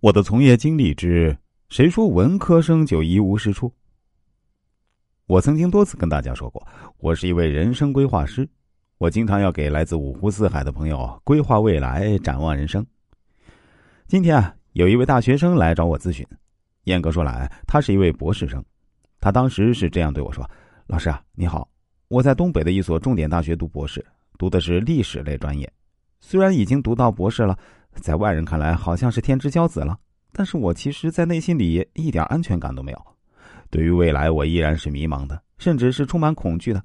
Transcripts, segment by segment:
我的从业经历之谁说文科生就一无是处？我曾经多次跟大家说过，我是一位人生规划师，我经常要给来自五湖四海的朋友规划未来、展望人生。今天啊，有一位大学生来找我咨询，严格说来，他是一位博士生。他当时是这样对我说：“老师啊，你好，我在东北的一所重点大学读博士，读的是历史类专业，虽然已经读到博士了。”在外人看来，好像是天之骄子了，但是我其实，在内心里一点安全感都没有。对于未来，我依然是迷茫的，甚至是充满恐惧的。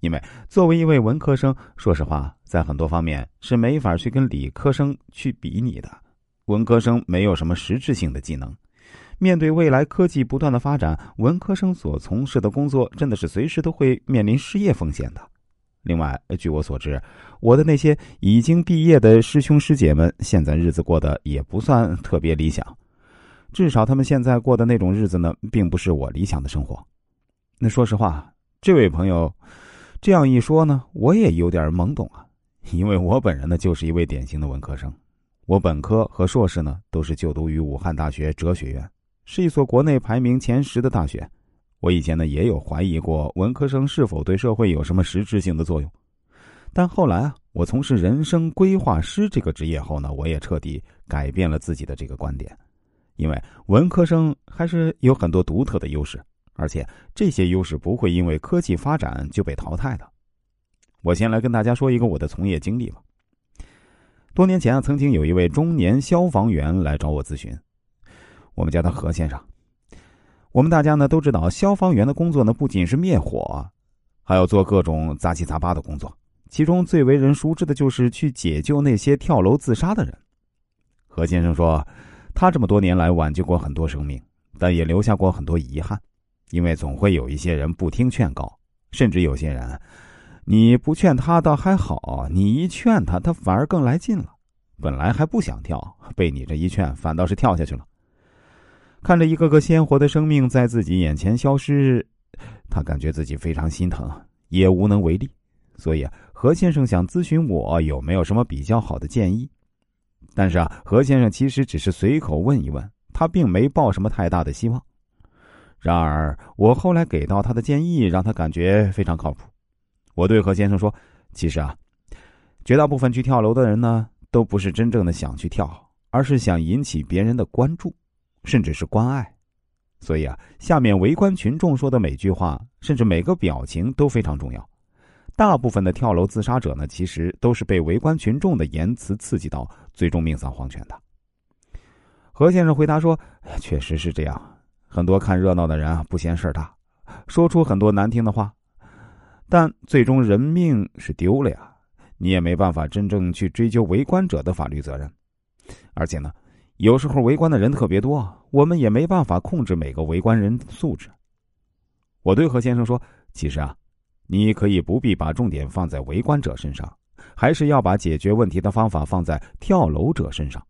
因为作为一位文科生，说实话，在很多方面是没法去跟理科生去比拟的。文科生没有什么实质性的技能，面对未来科技不断的发展，文科生所从事的工作真的是随时都会面临失业风险的。另外，据我所知，我的那些已经毕业的师兄师姐们，现在日子过得也不算特别理想，至少他们现在过的那种日子呢，并不是我理想的生活。那说实话，这位朋友这样一说呢，我也有点懵懂啊，因为我本人呢就是一位典型的文科生，我本科和硕士呢都是就读于武汉大学哲学院，是一所国内排名前十的大学。我以前呢也有怀疑过文科生是否对社会有什么实质性的作用，但后来啊，我从事人生规划师这个职业后呢，我也彻底改变了自己的这个观点，因为文科生还是有很多独特的优势，而且这些优势不会因为科技发展就被淘汰的。我先来跟大家说一个我的从业经历吧。多年前啊，曾经有一位中年消防员来找我咨询，我们叫他何先生。我们大家呢都知道，消防员的工作呢不仅是灭火，还要做各种杂七杂八的工作。其中最为人熟知的就是去解救那些跳楼自杀的人。何先生说，他这么多年来挽救过很多生命，但也留下过很多遗憾，因为总会有一些人不听劝告，甚至有些人，你不劝他倒还好，你一劝他，他反而更来劲了。本来还不想跳，被你这一劝，反倒是跳下去了。看着一个个鲜活的生命在自己眼前消失，他感觉自己非常心疼，也无能为力。所以啊，何先生想咨询我有没有什么比较好的建议。但是啊，何先生其实只是随口问一问，他并没抱什么太大的希望。然而，我后来给到他的建议让他感觉非常靠谱。我对何先生说：“其实啊，绝大部分去跳楼的人呢，都不是真正的想去跳，而是想引起别人的关注。”甚至是关爱，所以啊，下面围观群众说的每句话，甚至每个表情都非常重要。大部分的跳楼自杀者呢，其实都是被围观群众的言辞刺激到，最终命丧黄泉的。何先生回答说：“确实是这样，很多看热闹的人啊，不嫌事儿大，说出很多难听的话，但最终人命是丢了呀，你也没办法真正去追究围观者的法律责任，而且呢。”有时候围观的人特别多，我们也没办法控制每个围观人的素质。我对何先生说：“其实啊，你可以不必把重点放在围观者身上，还是要把解决问题的方法放在跳楼者身上。